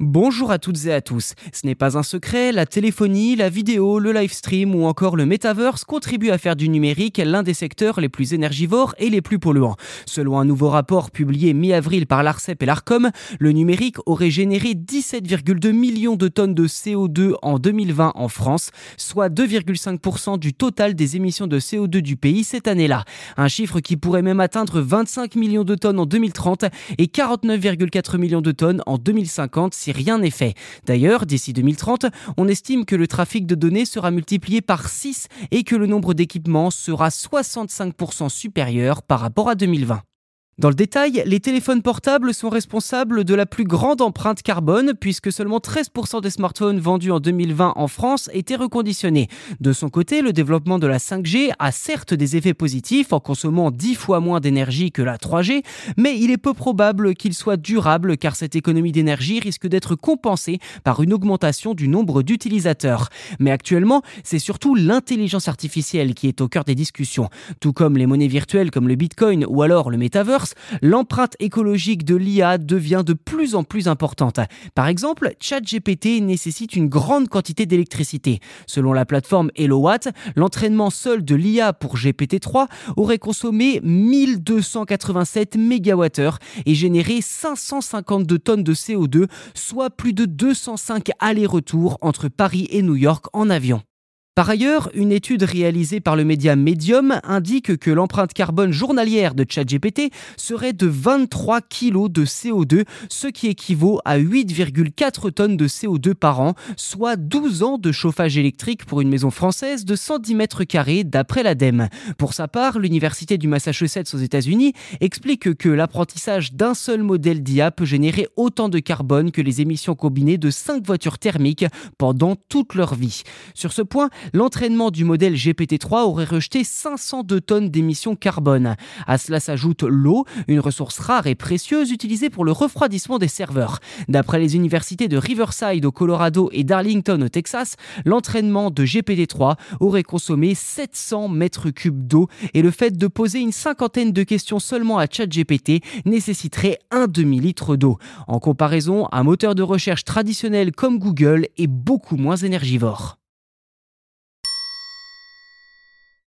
Bonjour à toutes et à tous. Ce n'est pas un secret, la téléphonie, la vidéo, le live stream ou encore le metaverse contribuent à faire du numérique l'un des secteurs les plus énergivores et les plus polluants. Selon un nouveau rapport publié mi-avril par l'ARCEP et l'ARCOM, le numérique aurait généré 17,2 millions de tonnes de CO2 en 2020 en France, soit 2,5% du total des émissions de CO2 du pays cette année-là. Un chiffre qui pourrait même atteindre 25 millions de tonnes en 2030 et 49,4 millions de tonnes en 2050 si rien n'est fait. D'ailleurs, d'ici 2030, on estime que le trafic de données sera multiplié par 6 et que le nombre d'équipements sera 65% supérieur par rapport à 2020. Dans le détail, les téléphones portables sont responsables de la plus grande empreinte carbone puisque seulement 13% des smartphones vendus en 2020 en France étaient reconditionnés. De son côté, le développement de la 5G a certes des effets positifs en consommant 10 fois moins d'énergie que la 3G, mais il est peu probable qu'il soit durable car cette économie d'énergie risque d'être compensée par une augmentation du nombre d'utilisateurs. Mais actuellement, c'est surtout l'intelligence artificielle qui est au cœur des discussions, tout comme les monnaies virtuelles comme le Bitcoin ou alors le Metaverse l'empreinte écologique de l'IA devient de plus en plus importante. Par exemple, ChatGPT nécessite une grande quantité d'électricité. Selon la plateforme HelloWatt, l'entraînement seul de l'IA pour GPT-3 aurait consommé 1287 MWh et généré 552 tonnes de CO2, soit plus de 205 allers-retours entre Paris et New York en avion. Par ailleurs, une étude réalisée par le média Medium indique que l'empreinte carbone journalière de ChatGPT serait de 23 kg de CO2, ce qui équivaut à 8,4 tonnes de CO2 par an, soit 12 ans de chauffage électrique pour une maison française de 110 mètres carrés d'après l'ADEME. Pour sa part, l'Université du Massachusetts aux États-Unis explique que l'apprentissage d'un seul modèle d'IA peut générer autant de carbone que les émissions combinées de 5 voitures thermiques pendant toute leur vie. Sur ce point, l'entraînement du modèle GPT-3 aurait rejeté 502 tonnes d'émissions carbone. À cela s'ajoute l'eau, une ressource rare et précieuse utilisée pour le refroidissement des serveurs. D'après les universités de Riverside au Colorado et d'Arlington au Texas, l'entraînement de GPT-3 aurait consommé 700 mètres cubes d'eau et le fait de poser une cinquantaine de questions seulement à ChatGPT nécessiterait un demi-litre d'eau. En comparaison, un moteur de recherche traditionnel comme Google est beaucoup moins énergivore.